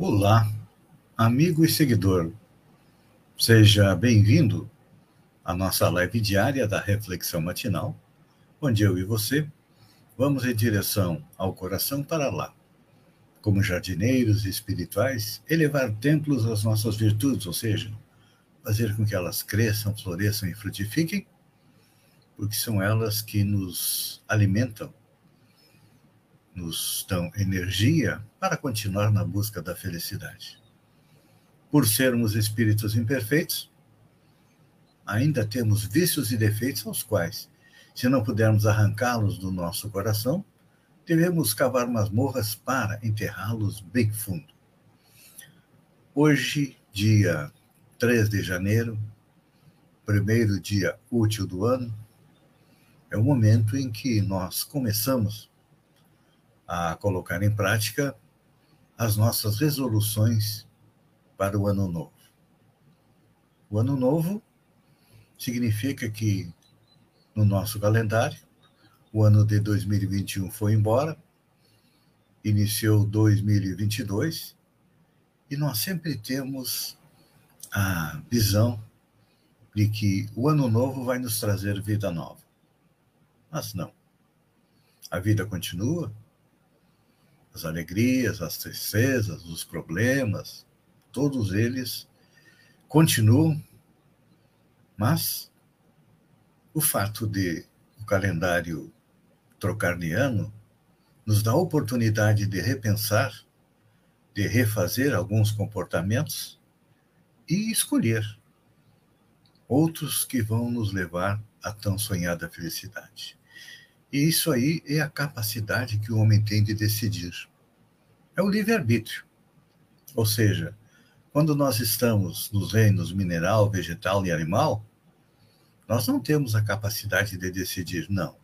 Olá, amigo e seguidor. Seja bem-vindo à nossa live diária da Reflexão Matinal, onde eu e você vamos em direção ao coração para lá. Como jardineiros espirituais, elevar templos às nossas virtudes, ou seja, fazer com que elas cresçam, floresçam e frutifiquem, porque são elas que nos alimentam nos dão energia para continuar na busca da felicidade. Por sermos espíritos imperfeitos, ainda temos vícios e defeitos aos quais, se não pudermos arrancá-los do nosso coração, devemos cavar masmorras para enterrá-los bem fundo. Hoje, dia 3 de janeiro, primeiro dia útil do ano, é o momento em que nós começamos a colocar em prática as nossas resoluções para o ano novo. O ano novo significa que no nosso calendário, o ano de 2021 foi embora, iniciou 2022 e nós sempre temos a visão de que o ano novo vai nos trazer vida nova. Mas não. A vida continua, as alegrias, as tristezas, os problemas, todos eles continuam, mas o fato de o calendário trocar de ano nos dá a oportunidade de repensar, de refazer alguns comportamentos e escolher outros que vão nos levar à tão sonhada felicidade. E isso aí é a capacidade que o homem tem de decidir. É o livre-arbítrio. Ou seja, quando nós estamos nos reinos mineral, vegetal e animal, nós não temos a capacidade de decidir, não.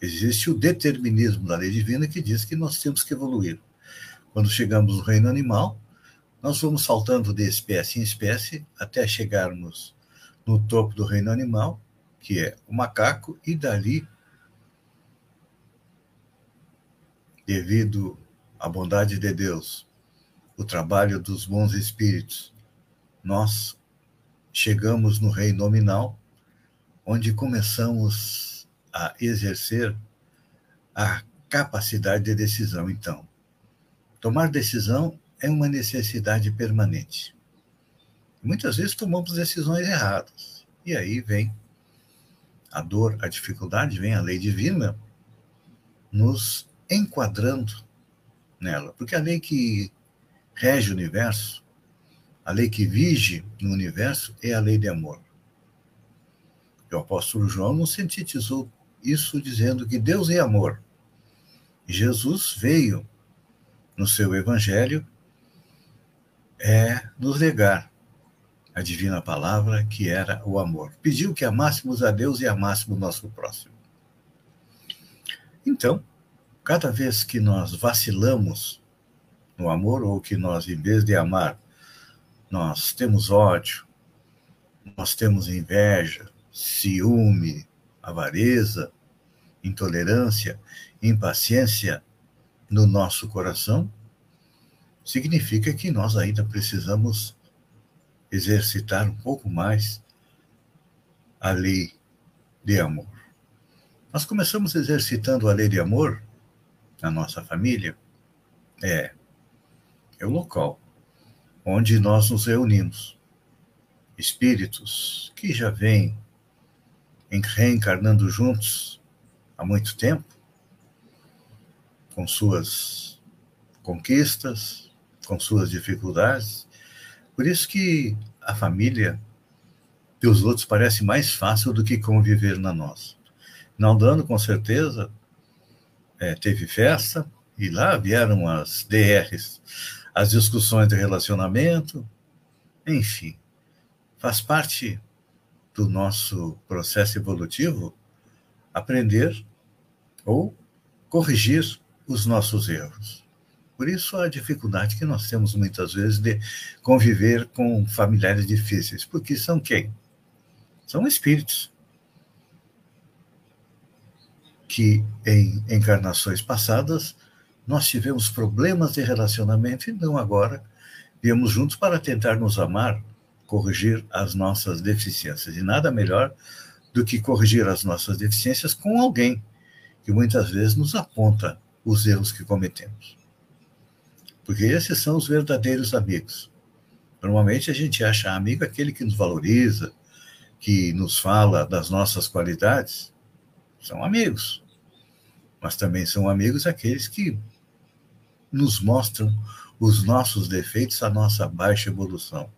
Existe o determinismo da lei divina que diz que nós temos que evoluir. Quando chegamos no reino animal, nós vamos saltando de espécie em espécie até chegarmos no topo do reino animal, que é o macaco, e dali devido à bondade de Deus, o trabalho dos bons espíritos, nós chegamos no reino nominal, onde começamos a exercer a capacidade de decisão. Então, tomar decisão é uma necessidade permanente. Muitas vezes tomamos decisões erradas. E aí vem a dor, a dificuldade, vem a lei divina nos enquadrando nela. Porque a lei que rege o universo, a lei que vige no universo, é a lei de amor. E o apóstolo João não sintetizou isso dizendo que Deus é amor. Jesus veio no seu evangelho é nos legar a divina palavra que era o amor. Pediu que amássemos a Deus e amássemos o nosso próximo. Então, cada vez que nós vacilamos no amor, ou que nós, em vez de amar, nós temos ódio, nós temos inveja, ciúme, avareza, intolerância, impaciência no nosso coração, significa que nós ainda precisamos exercitar um pouco mais a lei de amor. Nós começamos exercitando a lei de amor na nossa família é, é o local onde nós nos reunimos. Espíritos que já vêm reencarnando juntos há muito tempo, com suas conquistas, com suas dificuldades. Por isso que a família e os outros parece mais fácil do que conviver na nossa. Não dando, com certeza, é, teve festa, E lá vieram as DRs, as discussões de relacionamento, enfim, faz parte do nosso processo evolutivo aprender ou corrigir os nossos erros. Por isso a dificuldade que nós temos muitas vezes de conviver com familiares difíceis, porque são quem? São espíritos que em encarnações passadas nós tivemos problemas de relacionamento e não agora viemos juntos para tentar nos amar, corrigir as nossas deficiências. E nada melhor do que corrigir as nossas deficiências com alguém que muitas vezes nos aponta os erros que cometemos. Porque esses são os verdadeiros amigos. Normalmente a gente acha amigo aquele que nos valoriza, que nos fala das nossas qualidades. São amigos. Mas também são amigos aqueles que nos mostram os nossos defeitos, a nossa baixa evolução.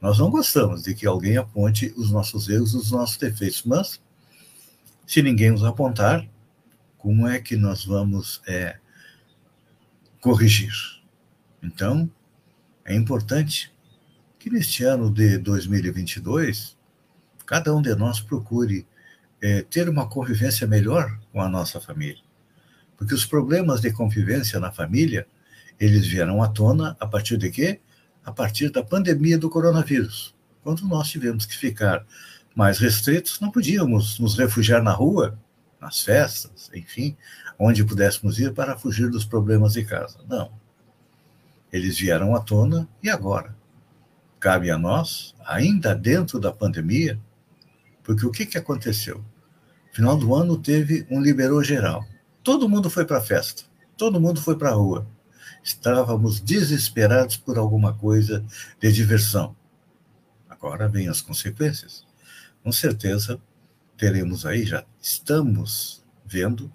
Nós não gostamos de que alguém aponte os nossos erros, os nossos defeitos, mas se ninguém nos apontar, como é que nós vamos é, corrigir? Então, é importante que neste ano de 2022, cada um de nós procure é, ter uma convivência melhor com a nossa família. Porque os problemas de convivência na família, eles vieram à tona a partir de quê? A partir da pandemia do coronavírus. Quando nós tivemos que ficar mais restritos, não podíamos nos refugiar na rua, nas festas, enfim, onde pudéssemos ir para fugir dos problemas de casa. Não. Eles vieram à tona e agora? Cabe a nós, ainda dentro da pandemia, porque o que, que aconteceu? Final do ano teve um liberou geral. Todo mundo foi para a festa, todo mundo foi para a rua. Estávamos desesperados por alguma coisa de diversão. Agora vem as consequências. Com certeza teremos aí, já estamos vendo,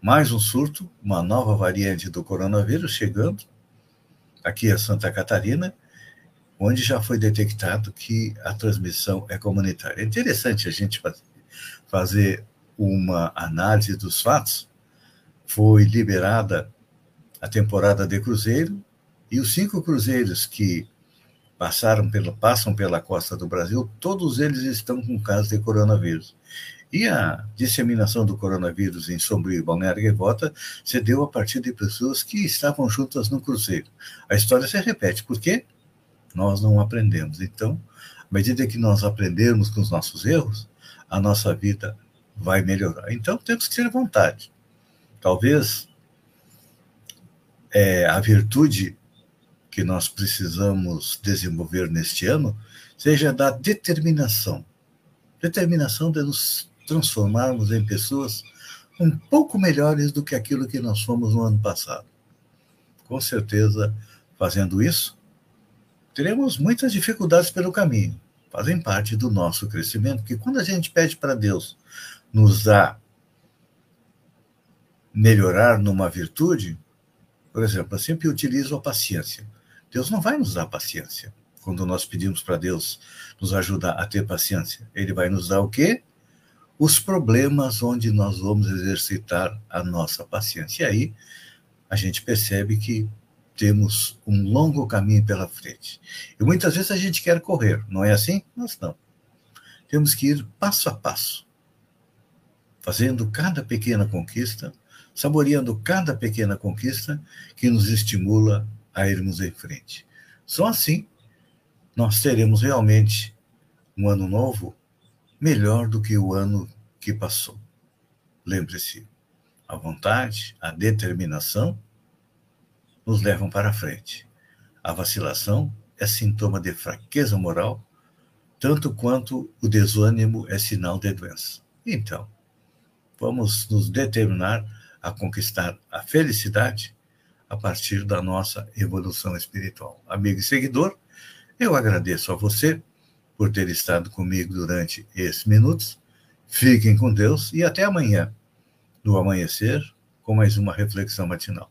mais um surto, uma nova variante do coronavírus chegando aqui a Santa Catarina, onde já foi detectado que a transmissão é comunitária. É interessante a gente fazer uma análise dos fatos, foi liberada a temporada de cruzeiro e os cinco cruzeiros que passaram pela, passam pela costa do Brasil, todos eles estão com casos de coronavírus. E a disseminação do coronavírus em Sombrio e Balneário Gaivota se deu a partir de pessoas que estavam juntas no cruzeiro. A história se repete, por quê? Nós não aprendemos. Então, à medida que nós aprendermos com os nossos erros, a nossa vida vai melhorar. Então, temos que ter vontade. Talvez é, a virtude que nós precisamos desenvolver neste ano seja da determinação determinação de nos transformarmos em pessoas um pouco melhores do que aquilo que nós fomos no ano passado. Com certeza, fazendo isso, teremos muitas dificuldades pelo caminho, fazem parte do nosso crescimento, porque quando a gente pede para Deus nos dar melhorar numa virtude, por exemplo, eu sempre utilizo a paciência. Deus não vai nos dar paciência. Quando nós pedimos para Deus nos ajudar a ter paciência, Ele vai nos dar o quê? Os problemas onde nós vamos exercitar a nossa paciência. E aí a gente percebe que temos um longo caminho pela frente. E muitas vezes a gente quer correr, não é assim? Mas não. Temos que ir passo a passo, fazendo cada pequena conquista saboreando cada pequena conquista que nos estimula a irmos em frente. Só assim nós teremos realmente um ano novo melhor do que o ano que passou. Lembre-se, a vontade, a determinação nos levam para frente. A vacilação é sintoma de fraqueza moral, tanto quanto o desânimo é sinal de doença. Então, vamos nos determinar a conquistar a felicidade a partir da nossa evolução espiritual. Amigo e seguidor, eu agradeço a você por ter estado comigo durante esses minutos. Fiquem com Deus e até amanhã, no amanhecer, com mais uma reflexão matinal.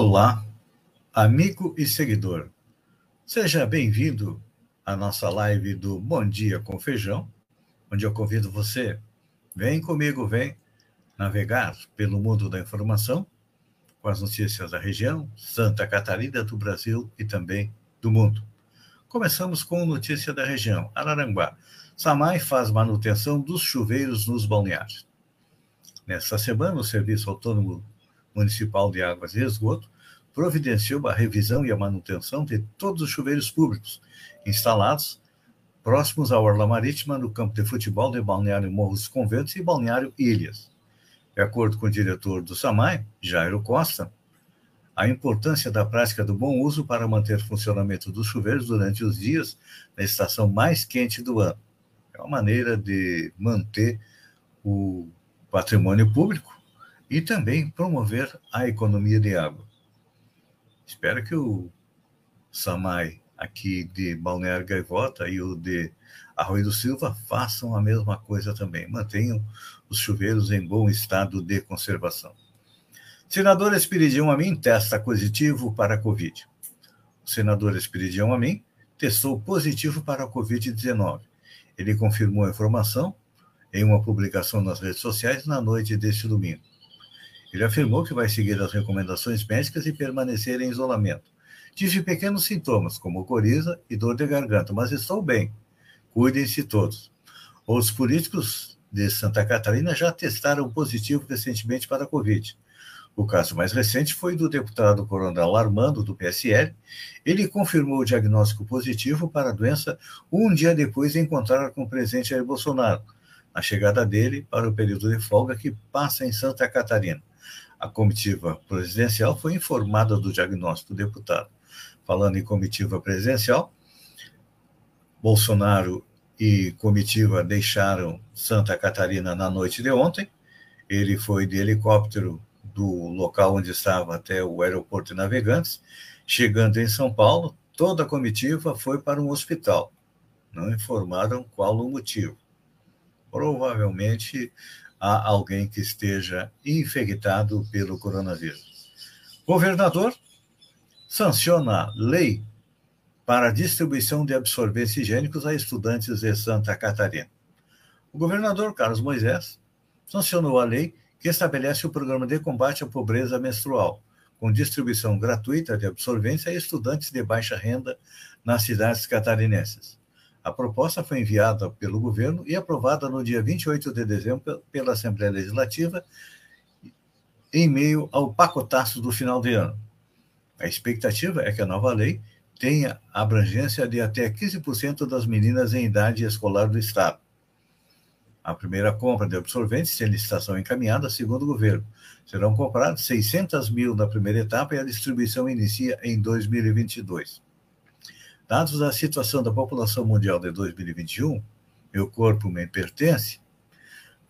Olá, amigo e seguidor. Seja bem-vindo à nossa live do Bom Dia com Feijão, onde eu convido você, vem comigo, vem navegar pelo mundo da informação com as notícias da região, Santa Catarina, do Brasil e também do mundo. Começamos com notícia da região, Araranguá. Samai faz manutenção dos chuveiros nos balneários. Nesta semana, o Serviço Autônomo Municipal de Águas e Esgoto providenciou a revisão e a manutenção de todos os chuveiros públicos instalados próximos à Orla Marítima no campo de futebol de Balneário Morros Conventos e Balneário Ilhas. De acordo com o diretor do SAMAI, Jairo Costa, a importância da prática do bom uso para manter o funcionamento dos chuveiros durante os dias na estação mais quente do ano. É uma maneira de manter o patrimônio público e também promover a economia de água. Espero que o SAMAI aqui de Balneário Gaivota e o de Arroio do Silva façam a mesma coisa também, mantenham os chuveiros em bom estado de conservação. Senador Espiridião Amin testa positivo para a Covid. O senador Espiridião Amin testou positivo para a Covid-19. Ele confirmou a informação em uma publicação nas redes sociais na noite deste domingo. Ele afirmou que vai seguir as recomendações médicas e permanecer em isolamento. Tive pequenos sintomas, como coriza e dor de garganta, mas estou bem. Cuidem-se todos. Os políticos de Santa Catarina já testaram positivo recentemente para a Covid. O caso mais recente foi do deputado Coronel Armando, do PSL. Ele confirmou o diagnóstico positivo para a doença um dia depois de encontrar com o presidente Jair Bolsonaro, na chegada dele para o período de folga que passa em Santa Catarina. A comitiva presidencial foi informada do diagnóstico do deputado. Falando em comitiva presidencial, Bolsonaro e comitiva deixaram Santa Catarina na noite de ontem. Ele foi de helicóptero do local onde estava até o aeroporto de Navegantes. Chegando em São Paulo, toda a comitiva foi para um hospital. Não informaram qual o motivo. Provavelmente a alguém que esteja infectado pelo coronavírus. Governador sanciona lei para distribuição de absorventes higiênicos a estudantes de Santa Catarina. O governador Carlos Moisés sancionou a lei que estabelece o programa de combate à pobreza menstrual, com distribuição gratuita de absorventes a estudantes de baixa renda nas cidades catarinenses. A proposta foi enviada pelo governo e aprovada no dia 28 de dezembro pela Assembleia Legislativa, em meio ao pacotaço do final de ano. A expectativa é que a nova lei tenha abrangência de até 15% das meninas em idade escolar do Estado. A primeira compra de absorventes tem licitação encaminhada, segundo o governo. Serão comprados 600 mil na primeira etapa e a distribuição inicia em 2022. Dados da situação da população mundial de 2021, meu corpo me pertence,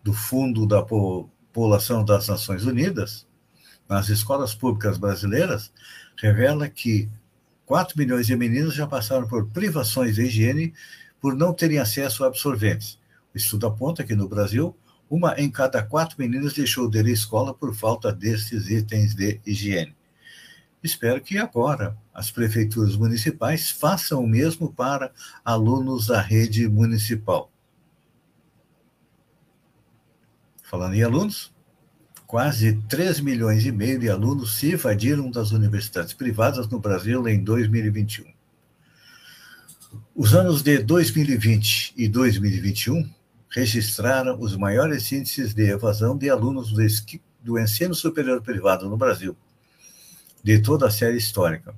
do Fundo da População das Nações Unidas, nas escolas públicas brasileiras, revela que 4 milhões de meninos já passaram por privações de higiene por não terem acesso a absorventes. O estudo aponta que no Brasil, uma em cada quatro meninas deixou de ir à escola por falta desses itens de higiene. Espero que agora as prefeituras municipais façam o mesmo para alunos da rede municipal. Falando em alunos, quase 3 milhões e meio de alunos se evadiram das universidades privadas no Brasil em 2021. Os anos de 2020 e 2021 registraram os maiores índices de evasão de alunos do ensino superior privado no Brasil de toda a série histórica.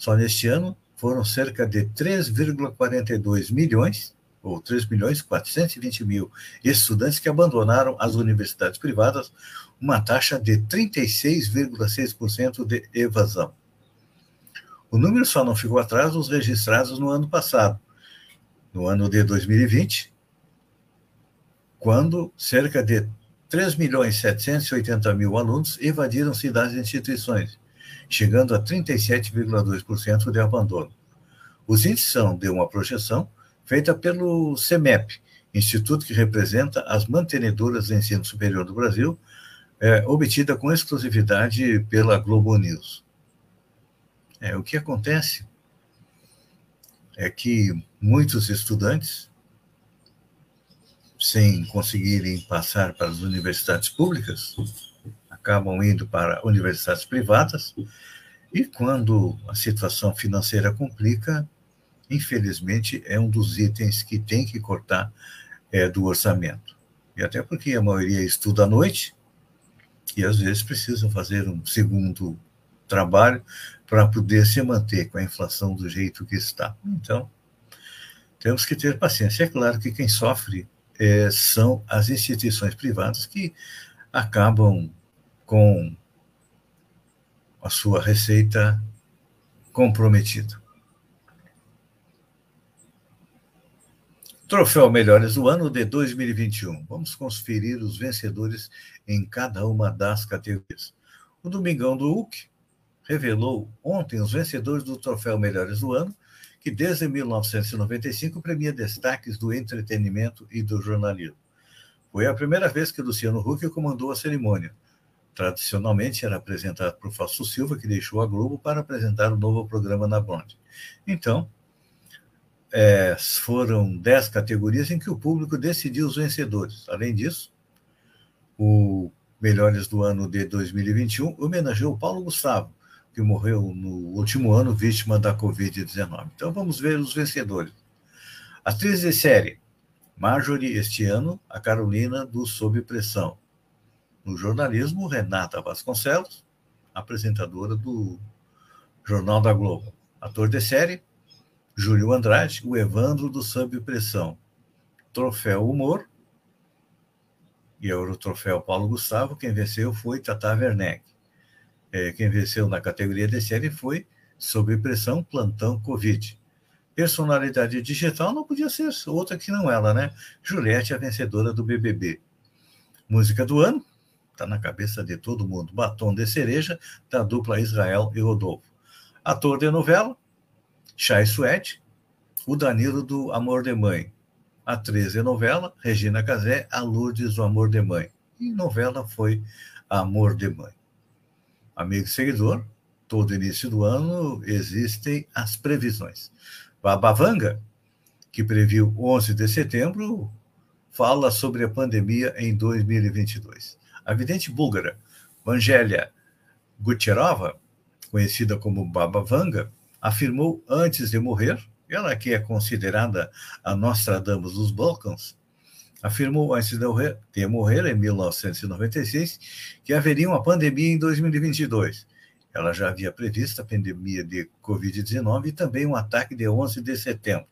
Só neste ano foram cerca de 3,42 milhões, ou 3 milhões 420 mil estudantes que abandonaram as universidades privadas, uma taxa de 36,6% de evasão. O número só não ficou atrás dos registrados no ano passado, no ano de 2020, quando cerca de 3 milhões 780 mil alunos evadiram cidades e instituições, chegando a 37,2% de abandono. Os índices são de uma projeção feita pelo CEMEP, instituto que representa as mantenedoras de ensino superior do Brasil, é, obtida com exclusividade pela Globo News. É, o que acontece é que muitos estudantes, sem conseguirem passar para as universidades públicas, acabam indo para universidades privadas, e quando a situação financeira complica, infelizmente, é um dos itens que tem que cortar é, do orçamento. E até porque a maioria estuda à noite e às vezes precisa fazer um segundo trabalho para poder se manter com a inflação do jeito que está. Então, temos que ter paciência. É claro que quem sofre é, são as instituições privadas que acabam com a sua receita comprometida. Troféu Melhores do Ano de 2021. Vamos conferir os vencedores em cada uma das categorias. O Domingão do Hulk revelou ontem os vencedores do Troféu Melhores do Ano, que desde 1995 premia destaques do entretenimento e do jornalismo. Foi a primeira vez que Luciano Huck comandou a cerimônia. Tradicionalmente era apresentado por Fausto Silva, que deixou a Globo para apresentar o um novo programa na Band. Então, é, foram dez categorias em que o público decidiu os vencedores. Além disso, o Melhores do Ano de 2021 homenageou Paulo Gustavo, que morreu no último ano vítima da Covid-19. Então vamos ver os vencedores. Atriz de série, Marjorie este ano, a Carolina do Sob Pressão. No jornalismo, Renata Vasconcelos, apresentadora do Jornal da Globo. Ator de série, Júlio Andrade, o Evandro do Sob Pressão. Troféu Humor, e era o troféu Paulo Gustavo, quem venceu foi Tata Werneck. É, quem venceu na categoria de série foi Sob Pressão Plantão Covid. Personalidade digital não podia ser outra que não ela, né? Juliette, a vencedora do BBB. Música do ano, está na cabeça de todo mundo. Batom de cereja, da dupla Israel e Rodolfo. Ator de novela, Chay Suede, o Danilo do Amor de Mãe. A 13 novela, Regina Casé, a Lourdes do Amor de Mãe. E novela foi Amor de Mãe. Amigo seguidor, todo início do ano existem as previsões. Babavanga, que previu 11 de setembro, fala sobre a pandemia em 2022. A vidente búlgara, Vangélia Gutierova, conhecida como Baba Vanga, afirmou antes de morrer, ela que é considerada a Nostradamus dos Balcãs, afirmou antes de morrer, de morrer em 1996 que haveria uma pandemia em 2022. Ela já havia previsto a pandemia de Covid-19 e também um ataque de 11 de setembro.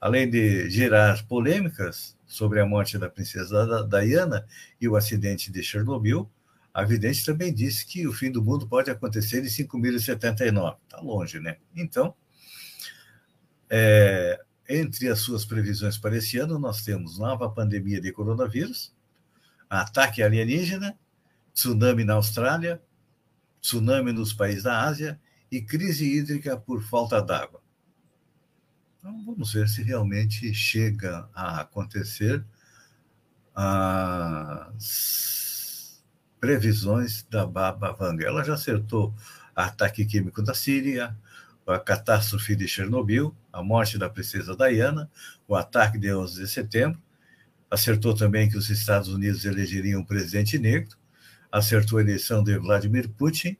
Além de gerar polêmicas sobre a morte da princesa Diana e o acidente de Chernobyl, a vidente também disse que o fim do mundo pode acontecer em 5079. Está longe, né? Então, é, entre as suas previsões para esse ano, nós temos nova pandemia de coronavírus, ataque alienígena, tsunami na Austrália, tsunami nos países da Ásia e crise hídrica por falta d'água. Então, vamos ver se realmente chega a acontecer as previsões da Baba Vanga. Ela já acertou ataque químico da Síria, a catástrofe de Chernobyl, a morte da princesa Diana, o ataque de 11 de setembro, acertou também que os Estados Unidos elegeriam um presidente negro, acertou a eleição de Vladimir Putin.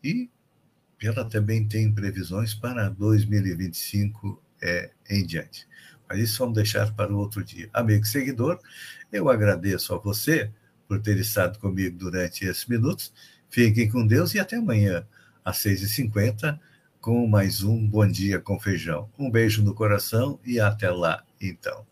E ela também tem previsões para 2025 é, em diante. Mas isso vamos deixar para o outro dia. Amigo seguidor, eu agradeço a você por ter estado comigo durante esses minutos. Fiquem com Deus e até amanhã, às 6h50, com mais um Bom Dia com Feijão. Um beijo no coração e até lá, então.